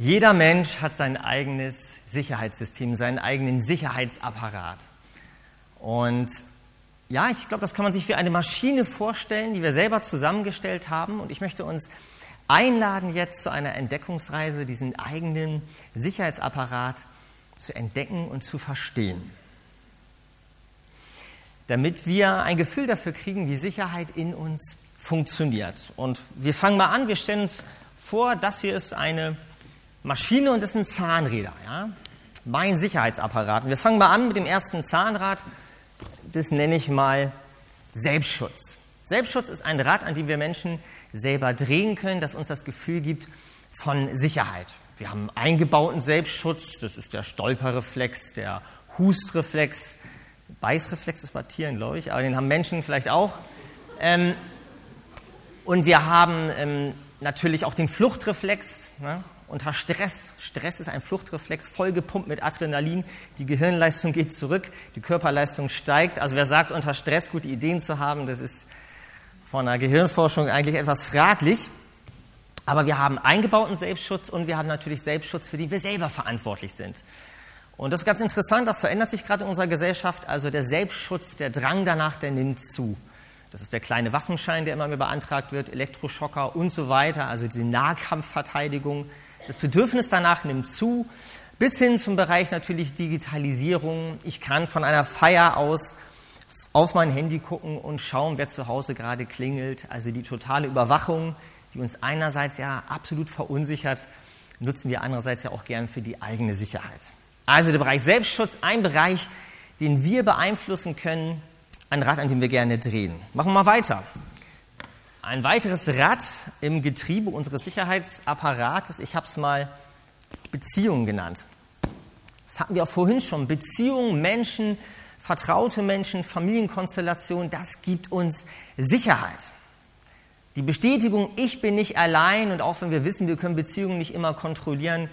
Jeder Mensch hat sein eigenes Sicherheitssystem, seinen eigenen Sicherheitsapparat. Und ja, ich glaube, das kann man sich wie eine Maschine vorstellen, die wir selber zusammengestellt haben. Und ich möchte uns einladen, jetzt zu einer Entdeckungsreise, diesen eigenen Sicherheitsapparat zu entdecken und zu verstehen. Damit wir ein Gefühl dafür kriegen, wie Sicherheit in uns funktioniert. Und wir fangen mal an, wir stellen uns vor, das hier ist eine Maschine und das sind Zahnräder. Ja? Mein Sicherheitsapparat. Und wir fangen mal an mit dem ersten Zahnrad. Das nenne ich mal Selbstschutz. Selbstschutz ist ein Rad, an dem wir Menschen selber drehen können, das uns das Gefühl gibt von Sicherheit. Wir haben eingebauten Selbstschutz, das ist der Stolperreflex, der Hustreflex, Beißreflex ist bei Tieren, glaube ich, aber den haben Menschen vielleicht auch. Ähm, und wir haben ähm, natürlich auch den Fluchtreflex. Ne? Unter Stress. Stress ist ein Fluchtreflex, vollgepumpt mit Adrenalin. Die Gehirnleistung geht zurück, die Körperleistung steigt. Also wer sagt, unter Stress gute Ideen zu haben, das ist von der Gehirnforschung eigentlich etwas fraglich. Aber wir haben eingebauten Selbstschutz und wir haben natürlich Selbstschutz, für den wir selber verantwortlich sind. Und das ist ganz interessant, das verändert sich gerade in unserer Gesellschaft. Also der Selbstschutz, der Drang danach, der nimmt zu. Das ist der kleine Waffenschein, der immer mehr beantragt wird, Elektroschocker und so weiter, also diese Nahkampfverteidigung. Das Bedürfnis danach nimmt zu, bis hin zum Bereich natürlich Digitalisierung. Ich kann von einer Feier aus auf mein Handy gucken und schauen, wer zu Hause gerade klingelt. Also die totale Überwachung, die uns einerseits ja absolut verunsichert, nutzen wir andererseits ja auch gern für die eigene Sicherheit. Also der Bereich Selbstschutz, ein Bereich, den wir beeinflussen können, ein Rad, an dem wir gerne drehen. Machen wir mal weiter. Ein weiteres Rad im Getriebe unseres Sicherheitsapparates, ich habe es mal Beziehungen genannt. Das hatten wir auch vorhin schon. Beziehungen, Menschen, vertraute Menschen, Familienkonstellationen, das gibt uns Sicherheit. Die Bestätigung, ich bin nicht allein und auch wenn wir wissen, wir können Beziehungen nicht immer kontrollieren,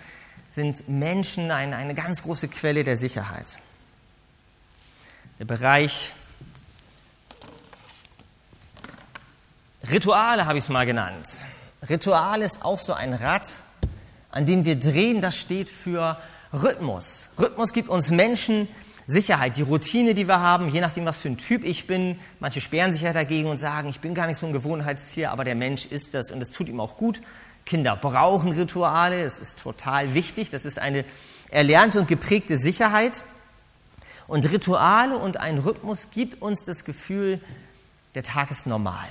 sind Menschen eine, eine ganz große Quelle der Sicherheit. Der Bereich Rituale habe ich es mal genannt. Ritual ist auch so ein Rad, an dem wir drehen, das steht für Rhythmus. Rhythmus gibt uns Menschen Sicherheit, die Routine, die wir haben, je nachdem, was für ein Typ ich bin. Manche sperren sich ja dagegen und sagen, ich bin gar nicht so ein Gewohnheitstier, aber der Mensch ist das und es tut ihm auch gut. Kinder brauchen Rituale, es ist total wichtig, das ist eine erlernte und geprägte Sicherheit. Und Rituale und ein Rhythmus gibt uns das Gefühl, der Tag ist normal.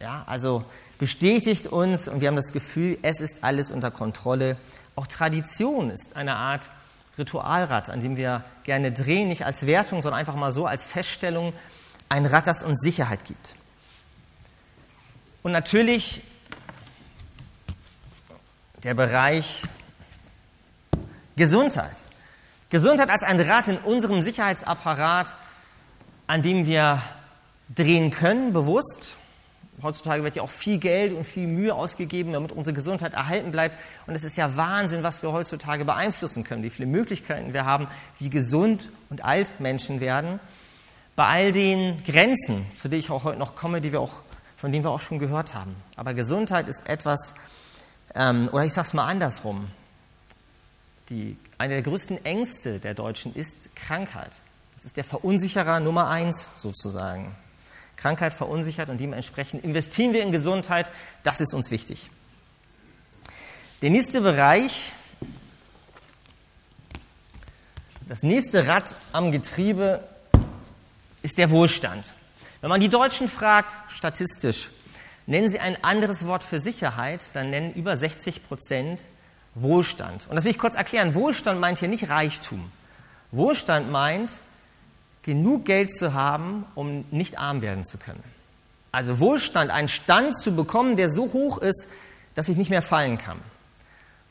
Ja, also bestätigt uns und wir haben das Gefühl, es ist alles unter Kontrolle. Auch Tradition ist eine Art Ritualrad, an dem wir gerne drehen, nicht als Wertung, sondern einfach mal so als Feststellung, ein Rad, das uns Sicherheit gibt. Und natürlich der Bereich Gesundheit. Gesundheit als ein Rad in unserem Sicherheitsapparat, an dem wir drehen können, bewusst Heutzutage wird ja auch viel Geld und viel Mühe ausgegeben, damit unsere Gesundheit erhalten bleibt. Und es ist ja Wahnsinn, was wir heutzutage beeinflussen können, wie viele Möglichkeiten wir haben, wie gesund und alt Menschen werden. Bei all den Grenzen, zu denen ich auch heute noch komme, die wir auch, von denen wir auch schon gehört haben. Aber Gesundheit ist etwas, ähm, oder ich sage es mal andersrum, die, eine der größten Ängste der Deutschen ist Krankheit. Das ist der Verunsicherer Nummer eins sozusagen. Krankheit verunsichert und dementsprechend investieren wir in Gesundheit. Das ist uns wichtig. Der nächste Bereich, das nächste Rad am Getriebe ist der Wohlstand. Wenn man die Deutschen fragt, statistisch, nennen sie ein anderes Wort für Sicherheit, dann nennen über 60 Prozent Wohlstand. Und das will ich kurz erklären. Wohlstand meint hier nicht Reichtum. Wohlstand meint, genug Geld zu haben, um nicht arm werden zu können. Also Wohlstand, einen Stand zu bekommen, der so hoch ist, dass ich nicht mehr fallen kann.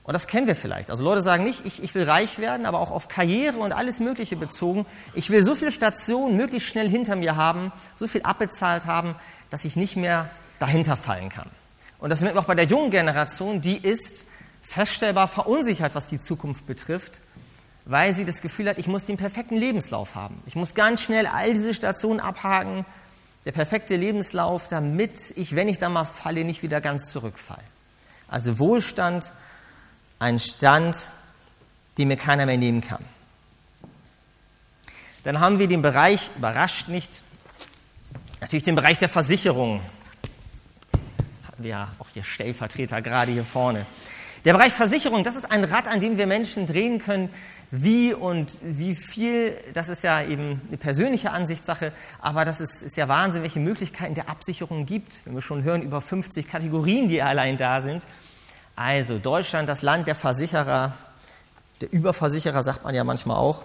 Und das kennen wir vielleicht. Also Leute sagen nicht, ich, ich will reich werden, aber auch auf Karriere und alles Mögliche bezogen. Ich will so viele Stationen möglichst schnell hinter mir haben, so viel abbezahlt haben, dass ich nicht mehr dahinter fallen kann. Und das merkt man auch bei der jungen Generation, die ist feststellbar verunsichert, was die Zukunft betrifft weil sie das Gefühl hat, ich muss den perfekten Lebenslauf haben. Ich muss ganz schnell all diese Stationen abhaken, der perfekte Lebenslauf, damit ich, wenn ich da mal falle, nicht wieder ganz zurückfalle. Also Wohlstand, Ein Stand, den mir keiner mehr nehmen kann. Dann haben wir den Bereich, überrascht nicht, natürlich den Bereich der Versicherung. Hatten wir ja auch hier Stellvertreter gerade hier vorne. Der Bereich Versicherung, das ist ein Rad, an dem wir Menschen drehen können. Wie und wie viel, das ist ja eben eine persönliche Ansichtssache, aber das ist, ist ja Wahnsinn, welche Möglichkeiten der Absicherung gibt. Wenn wir schon hören, über 50 Kategorien, die allein da sind. Also Deutschland, das Land der Versicherer, der Überversicherer sagt man ja manchmal auch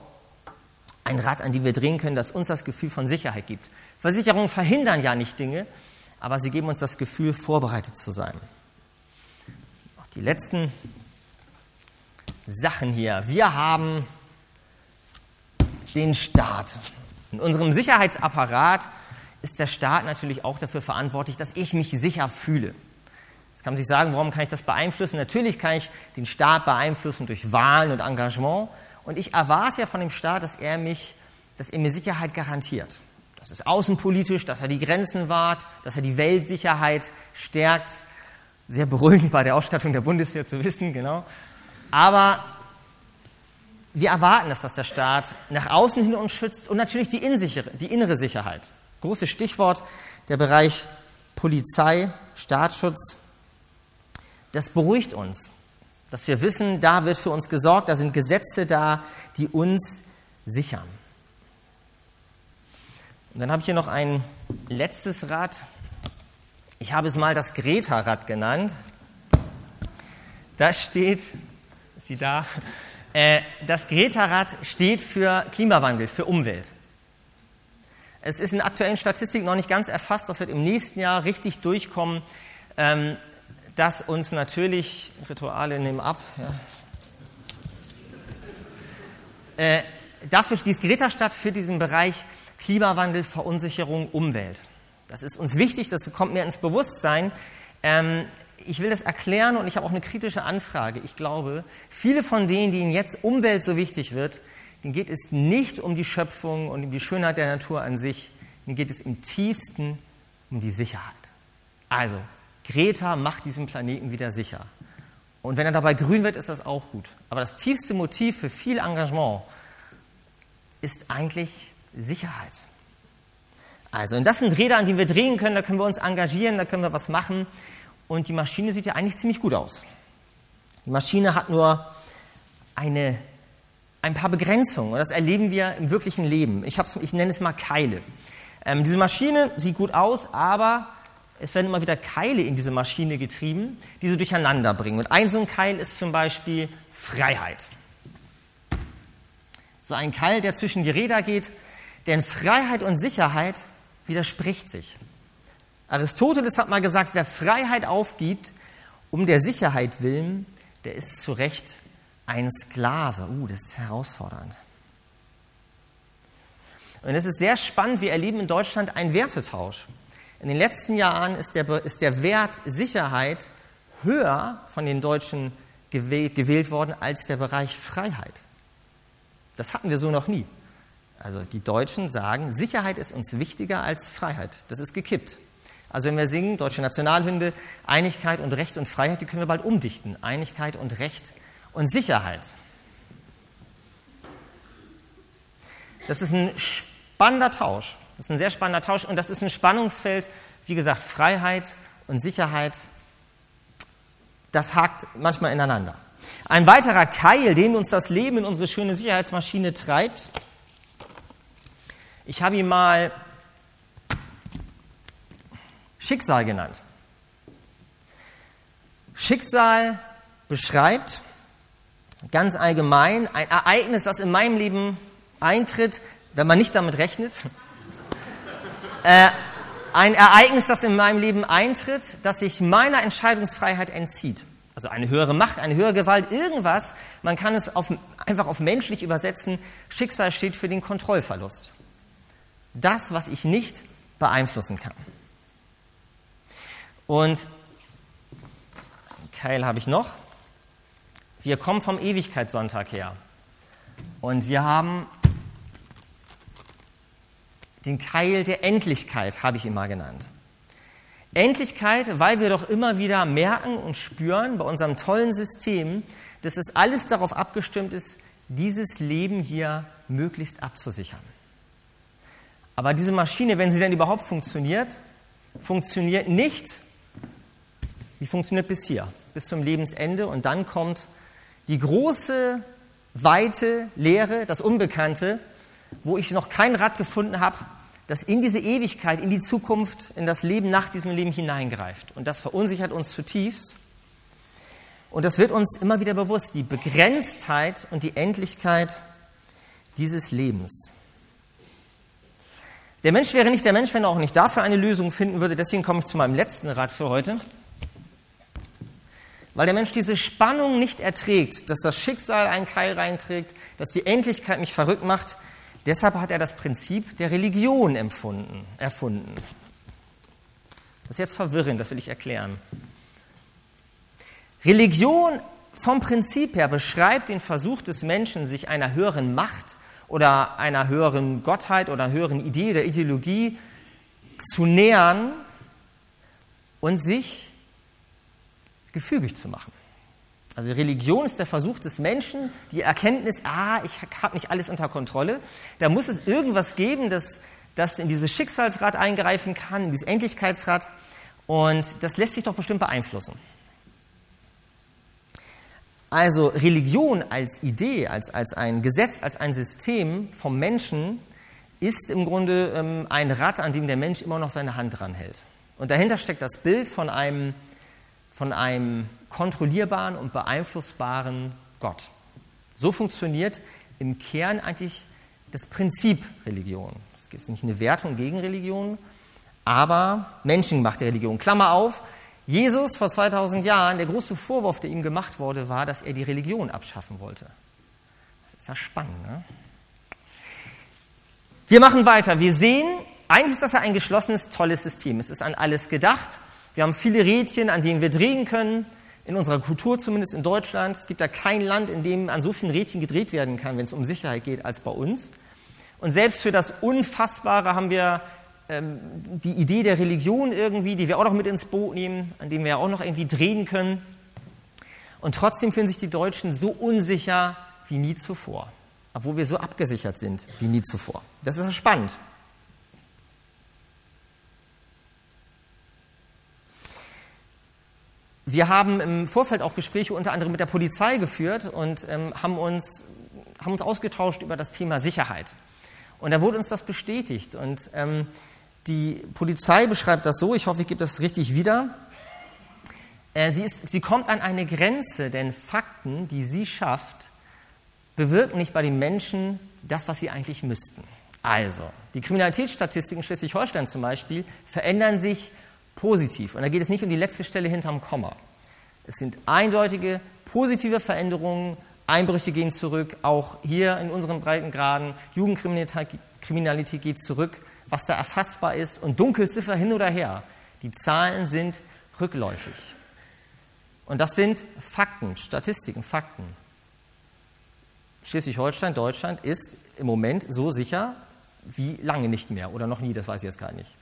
ein Rad, an dem wir drehen können, das uns das Gefühl von Sicherheit gibt. Versicherungen verhindern ja nicht Dinge, aber sie geben uns das Gefühl, vorbereitet zu sein. Die letzten Sachen hier. Wir haben den Staat. In unserem Sicherheitsapparat ist der Staat natürlich auch dafür verantwortlich, dass ich mich sicher fühle. Jetzt kann man sich sagen, warum kann ich das beeinflussen? Natürlich kann ich den Staat beeinflussen durch Wahlen und Engagement, und ich erwarte ja von dem Staat, dass er mich, dass er mir Sicherheit garantiert. Das ist außenpolitisch, dass er die Grenzen wahrt, dass er die Weltsicherheit stärkt. Sehr beruhigend bei der Ausstattung der Bundeswehr zu wissen, genau. Aber wir erwarten dass der Staat nach außen hin uns schützt und natürlich die, die innere Sicherheit. Großes Stichwort, der Bereich Polizei, Staatsschutz. Das beruhigt uns. Dass wir wissen, da wird für uns gesorgt, da sind Gesetze da, die uns sichern. Und dann habe ich hier noch ein letztes Rad. Ich habe es mal das Greta-Rad genannt. Da steht, ist sie da? Äh, das Greta-Rad steht für Klimawandel, für Umwelt. Es ist in aktuellen Statistiken noch nicht ganz erfasst, das wird im nächsten Jahr richtig durchkommen. Ähm, dass uns natürlich, Rituale nehmen ab, ja. äh, dafür schließt Greta statt für diesen Bereich Klimawandel, Verunsicherung, Umwelt. Das ist uns wichtig, das kommt mir ins Bewusstsein. Ähm, ich will das erklären und ich habe auch eine kritische Anfrage. Ich glaube, viele von denen, denen jetzt Umwelt so wichtig wird, denen geht es nicht um die Schöpfung und um die Schönheit der Natur an sich, denen geht es im tiefsten um die Sicherheit. Also, Greta macht diesen Planeten wieder sicher. Und wenn er dabei grün wird, ist das auch gut. Aber das tiefste Motiv für viel Engagement ist eigentlich Sicherheit. Also, und das sind Räder, an denen wir drehen können, da können wir uns engagieren, da können wir was machen. Und die Maschine sieht ja eigentlich ziemlich gut aus. Die Maschine hat nur eine, ein paar Begrenzungen. Und das erleben wir im wirklichen Leben. Ich, ich nenne es mal Keile. Ähm, diese Maschine sieht gut aus, aber es werden immer wieder Keile in diese Maschine getrieben, die sie durcheinander bringen. Und ein so ein Keil ist zum Beispiel Freiheit. So ein Keil, der zwischen die Räder geht, denn Freiheit und Sicherheit widerspricht sich. Aristoteles hat mal gesagt, wer Freiheit aufgibt, um der Sicherheit willen, der ist zu Recht ein Sklave. Uh, das ist herausfordernd. Und es ist sehr spannend, wir erleben in Deutschland einen Wertetausch. In den letzten Jahren ist der, ist der Wert Sicherheit höher von den Deutschen gewählt, gewählt worden als der Bereich Freiheit. Das hatten wir so noch nie. Also die Deutschen sagen, Sicherheit ist uns wichtiger als Freiheit. Das ist gekippt. Also wenn wir singen, deutsche Nationalhymne, Einigkeit und Recht und Freiheit, die können wir bald umdichten. Einigkeit und Recht und Sicherheit. Das ist ein spannender Tausch. Das ist ein sehr spannender Tausch und das ist ein Spannungsfeld, wie gesagt, Freiheit und Sicherheit, das hakt manchmal ineinander. Ein weiterer Keil, den uns das Leben in unsere schöne Sicherheitsmaschine treibt, ich habe ihn mal Schicksal genannt. Schicksal beschreibt ganz allgemein ein Ereignis, das in meinem Leben eintritt, wenn man nicht damit rechnet, äh, ein Ereignis, das in meinem Leben eintritt, das sich meiner Entscheidungsfreiheit entzieht. Also eine höhere Macht, eine höhere Gewalt, irgendwas. Man kann es auf, einfach auf menschlich übersetzen. Schicksal steht für den Kontrollverlust. Das, was ich nicht beeinflussen kann. Und Keil habe ich noch. Wir kommen vom Ewigkeitssonntag her. Und wir haben den Keil der Endlichkeit habe ich mal genannt. Endlichkeit, weil wir doch immer wieder merken und spüren bei unserem tollen System, dass es alles darauf abgestimmt ist, dieses Leben hier möglichst abzusichern. Aber diese Maschine, wenn sie denn überhaupt funktioniert, funktioniert nicht, wie funktioniert bis hier, bis zum Lebensende und dann kommt die große, weite Leere, das Unbekannte, wo ich noch kein Rad gefunden habe, das in diese Ewigkeit, in die Zukunft, in das Leben nach diesem Leben hineingreift. Und das verunsichert uns zutiefst. Und das wird uns immer wieder bewusst, die Begrenztheit und die Endlichkeit dieses Lebens. Der Mensch wäre nicht der Mensch, wenn er auch nicht dafür eine Lösung finden würde. Deswegen komme ich zu meinem letzten Rat für heute. Weil der Mensch diese Spannung nicht erträgt, dass das Schicksal einen Keil reinträgt, dass die Endlichkeit mich verrückt macht, Deshalb hat er das Prinzip der Religion empfunden, erfunden. Das ist jetzt verwirrend, das will ich erklären. Religion vom Prinzip her beschreibt den Versuch des Menschen, sich einer höheren Macht oder einer höheren Gottheit oder einer höheren Idee oder Ideologie zu nähern und sich gefügig zu machen. Also Religion ist der Versuch des Menschen, die Erkenntnis, ah, ich habe nicht alles unter Kontrolle. Da muss es irgendwas geben, das, das in dieses Schicksalsrad eingreifen kann, in dieses Endlichkeitsrad. Und das lässt sich doch bestimmt beeinflussen. Also Religion als Idee, als, als ein Gesetz, als ein System vom Menschen ist im Grunde ähm, ein Rad, an dem der Mensch immer noch seine Hand dran hält. Und dahinter steckt das Bild von einem, von einem kontrollierbaren und beeinflussbaren Gott. So funktioniert im Kern eigentlich das Prinzip Religion. Es ist nicht eine Wertung gegen Religion, aber menschengemachte Religion. Klammer auf, Jesus vor 2000 Jahren, der große Vorwurf, der ihm gemacht wurde, war, dass er die Religion abschaffen wollte. Das ist ja spannend. Ne? Wir machen weiter. Wir sehen, eigentlich ist das ja ein geschlossenes, tolles System. Es ist an alles gedacht. Wir haben viele Rädchen, an denen wir drehen können in unserer Kultur, zumindest in Deutschland. Es gibt da kein Land, in dem an so vielen Rädchen gedreht werden kann, wenn es um Sicherheit geht, als bei uns. Und selbst für das Unfassbare haben wir ähm, die Idee der Religion irgendwie, die wir auch noch mit ins Boot nehmen, an dem wir auch noch irgendwie drehen können. Und trotzdem fühlen sich die Deutschen so unsicher wie nie zuvor, obwohl wir so abgesichert sind wie nie zuvor. Das ist spannend. Wir haben im Vorfeld auch Gespräche unter anderem mit der Polizei geführt und ähm, haben, uns, haben uns ausgetauscht über das Thema Sicherheit. Und da wurde uns das bestätigt. Und ähm, die Polizei beschreibt das so, ich hoffe, ich gebe das richtig wieder. Äh, sie, ist, sie kommt an eine Grenze, denn Fakten, die sie schafft, bewirken nicht bei den Menschen das, was sie eigentlich müssten. Also, die Kriminalitätsstatistiken Schleswig-Holstein zum Beispiel verändern sich positiv. Und da geht es nicht um die letzte Stelle hinterm Komma. Es sind eindeutige positive Veränderungen. Einbrüche gehen zurück, auch hier in unseren Breitengraden. Jugendkriminalität geht zurück, was da erfassbar ist. Und Dunkelziffer hin oder her. Die Zahlen sind rückläufig. Und das sind Fakten, Statistiken, Fakten. Schleswig-Holstein, Deutschland ist im Moment so sicher wie lange nicht mehr oder noch nie, das weiß ich jetzt gar nicht.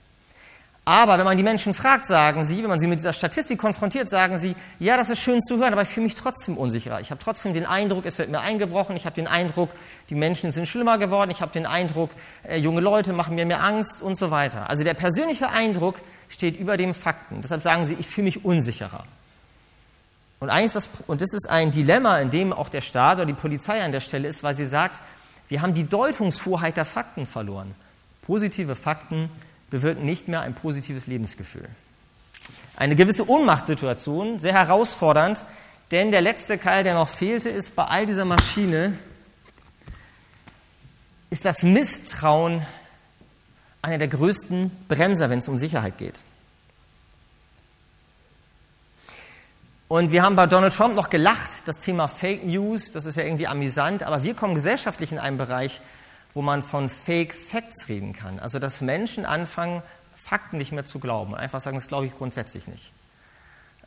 Aber wenn man die Menschen fragt, sagen sie, wenn man sie mit dieser Statistik konfrontiert, sagen sie, ja, das ist schön zu hören, aber ich fühle mich trotzdem unsicherer. Ich habe trotzdem den Eindruck, es wird mir eingebrochen. Ich habe den Eindruck, die Menschen sind schlimmer geworden. Ich habe den Eindruck, äh, junge Leute machen mir mehr Angst und so weiter. Also der persönliche Eindruck steht über dem Fakten. Deshalb sagen sie, ich fühle mich unsicherer. Und eigentlich das, und das ist ein Dilemma, in dem auch der Staat oder die Polizei an der Stelle ist, weil sie sagt, wir haben die Deutungshoheit der Fakten verloren. Positive Fakten bewirken nicht mehr ein positives Lebensgefühl. Eine gewisse Ohnmachtssituation, sehr herausfordernd, denn der letzte Keil, der noch fehlte, ist bei all dieser Maschine, ist das Misstrauen einer der größten Bremser, wenn es um Sicherheit geht. Und wir haben bei Donald Trump noch gelacht, das Thema Fake News, das ist ja irgendwie amüsant, aber wir kommen gesellschaftlich in einen Bereich, wo man von Fake Facts reden kann. Also dass Menschen anfangen, Fakten nicht mehr zu glauben und einfach sagen, das glaube ich grundsätzlich nicht.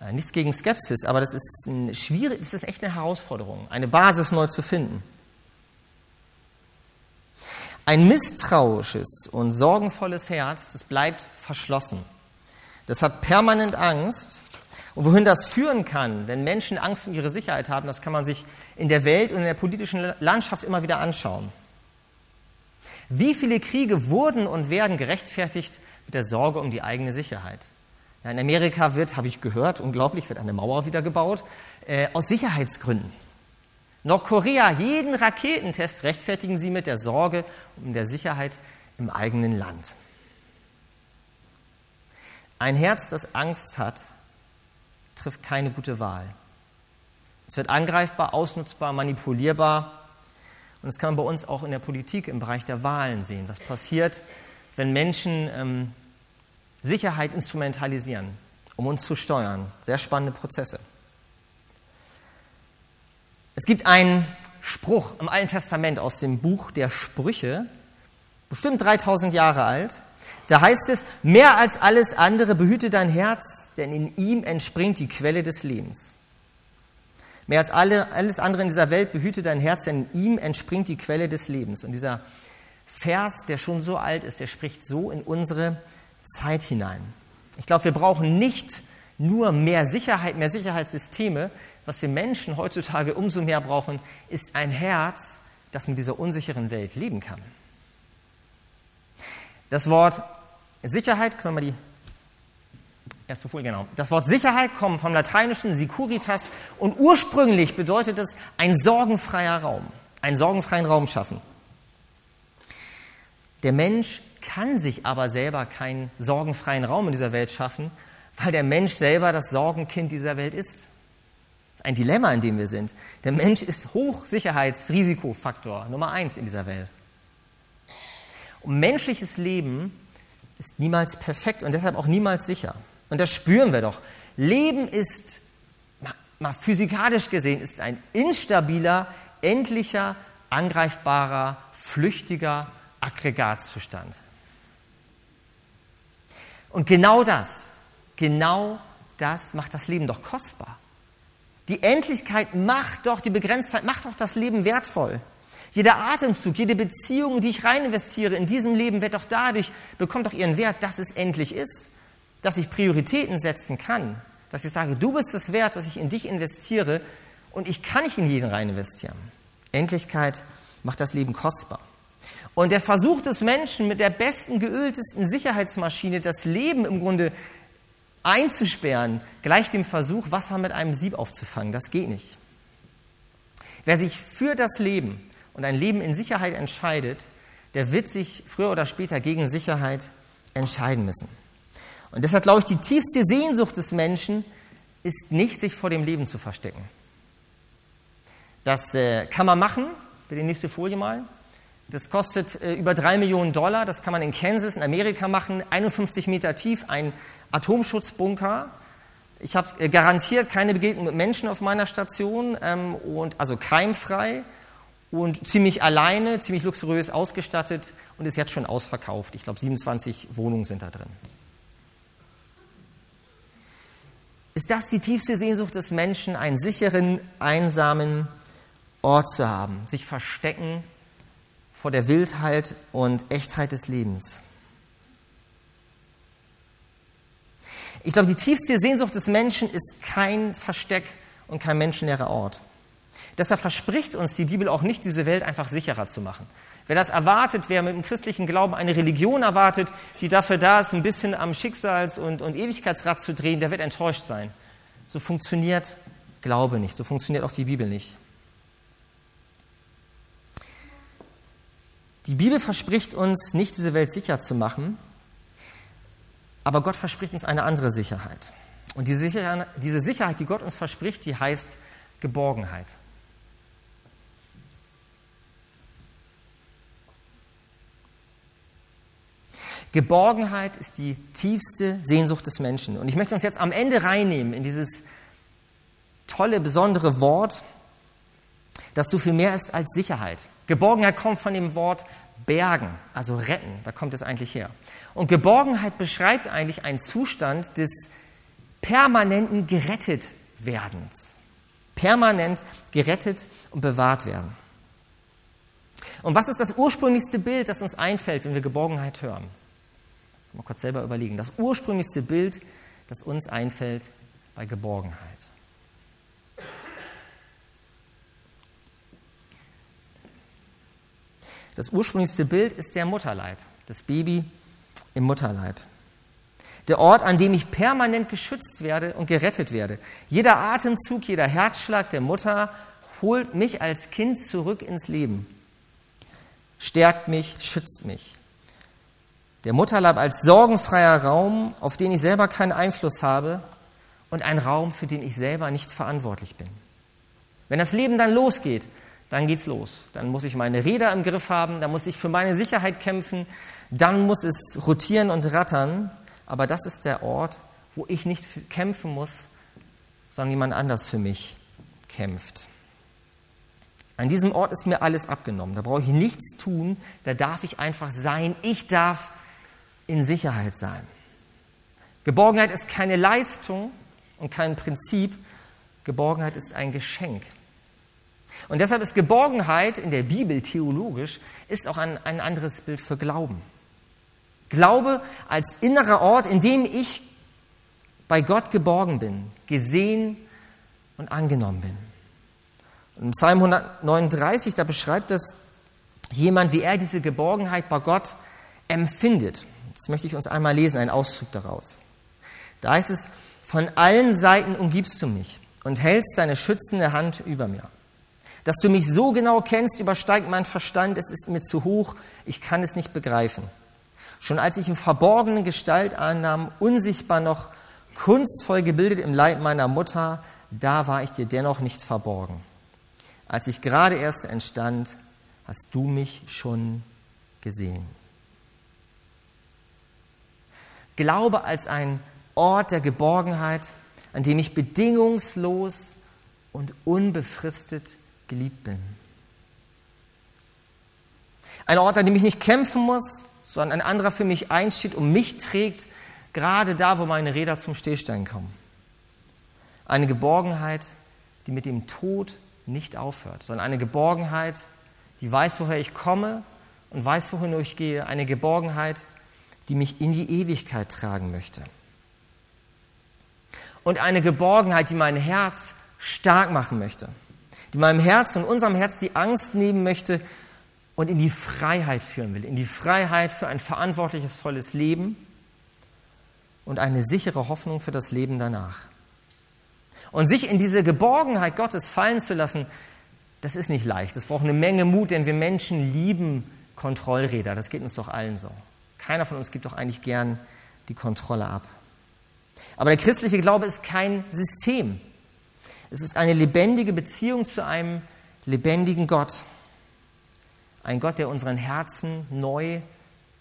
Äh, nichts gegen Skepsis, aber das ist, ein schwierig, das ist echt eine Herausforderung, eine Basis neu zu finden. Ein misstrauisches und sorgenvolles Herz, das bleibt verschlossen. Das hat permanent Angst. Und wohin das führen kann, wenn Menschen Angst um ihre Sicherheit haben, das kann man sich in der Welt und in der politischen Landschaft immer wieder anschauen. Wie viele Kriege wurden und werden gerechtfertigt mit der Sorge um die eigene Sicherheit? Ja, in Amerika wird, habe ich gehört, unglaublich, wird eine Mauer wieder gebaut, äh, aus Sicherheitsgründen. Nordkorea, jeden Raketentest rechtfertigen sie mit der Sorge um der Sicherheit im eigenen Land. Ein Herz, das Angst hat, trifft keine gute Wahl. Es wird angreifbar, ausnutzbar, manipulierbar. Und das kann man bei uns auch in der Politik im Bereich der Wahlen sehen. Was passiert, wenn Menschen ähm, Sicherheit instrumentalisieren, um uns zu steuern? Sehr spannende Prozesse. Es gibt einen Spruch im Alten Testament aus dem Buch der Sprüche, bestimmt 3000 Jahre alt. Da heißt es, mehr als alles andere behüte dein Herz, denn in ihm entspringt die Quelle des Lebens. Mehr als alle, alles andere in dieser Welt behüte dein Herz, denn in ihm entspringt die Quelle des Lebens. Und dieser Vers, der schon so alt ist, der spricht so in unsere Zeit hinein. Ich glaube, wir brauchen nicht nur mehr Sicherheit, mehr Sicherheitssysteme, was wir Menschen heutzutage umso mehr brauchen, ist ein Herz, das mit dieser unsicheren Welt leben kann. Das Wort Sicherheit, können wir die erste Folie, genau. Das Wort Sicherheit kommt vom lateinischen Securitas und ursprünglich bedeutet es ein sorgenfreier Raum, einen sorgenfreien Raum schaffen. Der Mensch kann sich aber selber keinen sorgenfreien Raum in dieser Welt schaffen, weil der Mensch selber das Sorgenkind dieser Welt ist ein Dilemma, in dem wir sind. Der Mensch ist Hochsicherheitsrisikofaktor Nummer eins in dieser Welt. Und menschliches Leben ist niemals perfekt und deshalb auch niemals sicher. Und das spüren wir doch. Leben ist, mal physikalisch gesehen, ist ein instabiler, endlicher, angreifbarer, flüchtiger Aggregatzustand. Und genau das, genau das macht das Leben doch kostbar. Die Endlichkeit macht doch, die Begrenztheit macht doch das Leben wertvoll. Jeder Atemzug, jede Beziehung, die ich rein investiere in diesem Leben, wird doch dadurch, bekommt doch ihren Wert, dass es endlich ist. Dass ich Prioritäten setzen kann. Dass ich sage, du bist es wert, dass ich in dich investiere und ich kann nicht in jeden rein investieren. Endlichkeit macht das Leben kostbar. Und der Versuch des Menschen mit der besten, geöltesten Sicherheitsmaschine das Leben im Grunde einzusperren, gleich dem Versuch, Wasser mit einem Sieb aufzufangen. Das geht nicht. Wer sich für das Leben und ein Leben in Sicherheit entscheidet, der wird sich früher oder später gegen Sicherheit entscheiden müssen. Und deshalb glaube ich, die tiefste Sehnsucht des Menschen ist nicht, sich vor dem Leben zu verstecken. Das äh, kann man machen. Bitte die nächste Folie mal. Das kostet äh, über drei Millionen Dollar. Das kann man in Kansas, in Amerika machen. 51 Meter tief, ein Atomschutzbunker. Ich habe äh, garantiert keine Begegnung mit Menschen auf meiner Station, ähm, und, also keimfrei und ziemlich alleine, ziemlich luxuriös ausgestattet und ist jetzt schon ausverkauft. Ich glaube, 27 Wohnungen sind da drin. Ist das die tiefste Sehnsucht des Menschen, einen sicheren, einsamen Ort zu haben, sich verstecken vor der Wildheit und Echtheit des Lebens? Ich glaube, die tiefste Sehnsucht des Menschen ist kein Versteck und kein menschenleerer Ort. Deshalb verspricht uns die Bibel auch nicht, diese Welt einfach sicherer zu machen. Wer das erwartet, wer mit dem christlichen Glauben eine Religion erwartet, die dafür da ist, ein bisschen am Schicksals- und, und Ewigkeitsrad zu drehen, der wird enttäuscht sein. So funktioniert Glaube nicht, so funktioniert auch die Bibel nicht. Die Bibel verspricht uns nicht, diese Welt sicher zu machen, aber Gott verspricht uns eine andere Sicherheit. Und diese Sicherheit, diese Sicherheit, die Gott uns verspricht, die heißt Geborgenheit. Geborgenheit ist die tiefste Sehnsucht des Menschen. Und ich möchte uns jetzt am Ende reinnehmen in dieses tolle, besondere Wort, das so viel mehr ist als Sicherheit. Geborgenheit kommt von dem Wort bergen, also retten. Da kommt es eigentlich her. Und Geborgenheit beschreibt eigentlich einen Zustand des permanenten Gerettetwerdens. Permanent gerettet und bewahrt werden. Und was ist das ursprünglichste Bild, das uns einfällt, wenn wir Geborgenheit hören? Mal kurz selber überlegen. Das ursprünglichste Bild, das uns einfällt bei Geborgenheit. Das ursprünglichste Bild ist der Mutterleib, das Baby im Mutterleib. Der Ort, an dem ich permanent geschützt werde und gerettet werde. Jeder Atemzug, jeder Herzschlag der Mutter holt mich als Kind zurück ins Leben, stärkt mich, schützt mich. Der Mutterleib als sorgenfreier Raum, auf den ich selber keinen Einfluss habe und ein Raum, für den ich selber nicht verantwortlich bin. Wenn das Leben dann losgeht, dann geht's los. Dann muss ich meine Räder im Griff haben, dann muss ich für meine Sicherheit kämpfen, dann muss es rotieren und rattern. Aber das ist der Ort, wo ich nicht kämpfen muss, sondern jemand anders für mich kämpft. An diesem Ort ist mir alles abgenommen. Da brauche ich nichts tun. Da darf ich einfach sein. Ich darf in Sicherheit sein. Geborgenheit ist keine Leistung und kein Prinzip. Geborgenheit ist ein Geschenk. Und deshalb ist Geborgenheit in der Bibel theologisch ist auch ein, ein anderes Bild für Glauben. Glaube als innerer Ort, in dem ich bei Gott geborgen bin, gesehen und angenommen bin. Und Psalm 139, da beschreibt das jemand, wie er diese Geborgenheit bei Gott empfindet. Das möchte ich uns einmal lesen, einen Auszug daraus. Da heißt es, von allen Seiten umgibst du mich und hältst deine schützende Hand über mir. Dass du mich so genau kennst, übersteigt mein Verstand, es ist mir zu hoch, ich kann es nicht begreifen. Schon als ich in verborgenen Gestalt annahm, unsichtbar noch, kunstvoll gebildet im Leib meiner Mutter, da war ich dir dennoch nicht verborgen. Als ich gerade erst entstand, hast du mich schon gesehen. Glaube als ein Ort der Geborgenheit, an dem ich bedingungslos und unbefristet geliebt bin. Ein Ort, an dem ich nicht kämpfen muss, sondern ein anderer für mich einsteht und mich trägt, gerade da, wo meine Räder zum Stillstand kommen. Eine Geborgenheit, die mit dem Tod nicht aufhört, sondern eine Geborgenheit, die weiß, woher ich komme und weiß, wohin ich gehe. Eine Geborgenheit, die mich in die Ewigkeit tragen möchte. Und eine Geborgenheit, die mein Herz stark machen möchte die meinem Herz und unserem Herz die Angst nehmen möchte und in die Freiheit führen will, in die Freiheit für ein verantwortliches, volles Leben und eine sichere Hoffnung für das Leben danach. Und sich in diese Geborgenheit Gottes fallen zu lassen, das ist nicht leicht. Das braucht eine Menge Mut, denn wir Menschen lieben Kontrollräder. Das geht uns doch allen so. Keiner von uns gibt doch eigentlich gern die Kontrolle ab. Aber der christliche Glaube ist kein System. Es ist eine lebendige Beziehung zu einem lebendigen Gott. Ein Gott, der unseren Herzen neu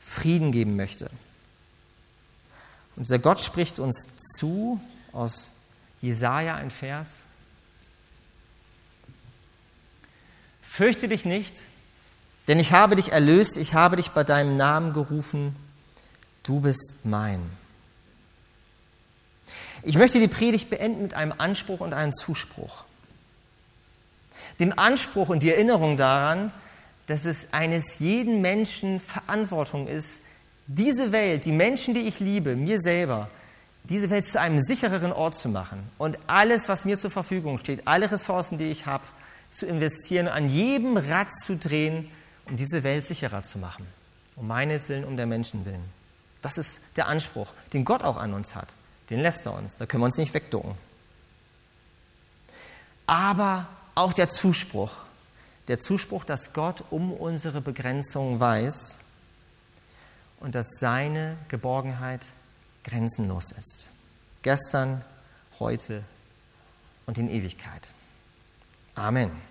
Frieden geben möchte. Und dieser Gott spricht uns zu aus Jesaja ein Vers. Fürchte dich nicht, denn ich habe dich erlöst, ich habe dich bei deinem Namen gerufen, du bist mein. Ich möchte die Predigt beenden mit einem Anspruch und einem Zuspruch. Dem Anspruch und die Erinnerung daran, dass es eines jeden Menschen Verantwortung ist, diese Welt, die Menschen, die ich liebe, mir selber, diese Welt zu einem sichereren Ort zu machen und alles, was mir zur Verfügung steht, alle Ressourcen, die ich habe, zu investieren, an jedem Rad zu drehen, um diese Welt sicherer zu machen. Um meinetwillen, um der Menschen willen. Das ist der Anspruch, den Gott auch an uns hat den lässt er uns. Da können wir uns nicht wegducken. Aber auch der Zuspruch. Der Zuspruch, dass Gott um unsere Begrenzungen weiß und dass seine Geborgenheit grenzenlos ist. Gestern, heute und in Ewigkeit. Amen.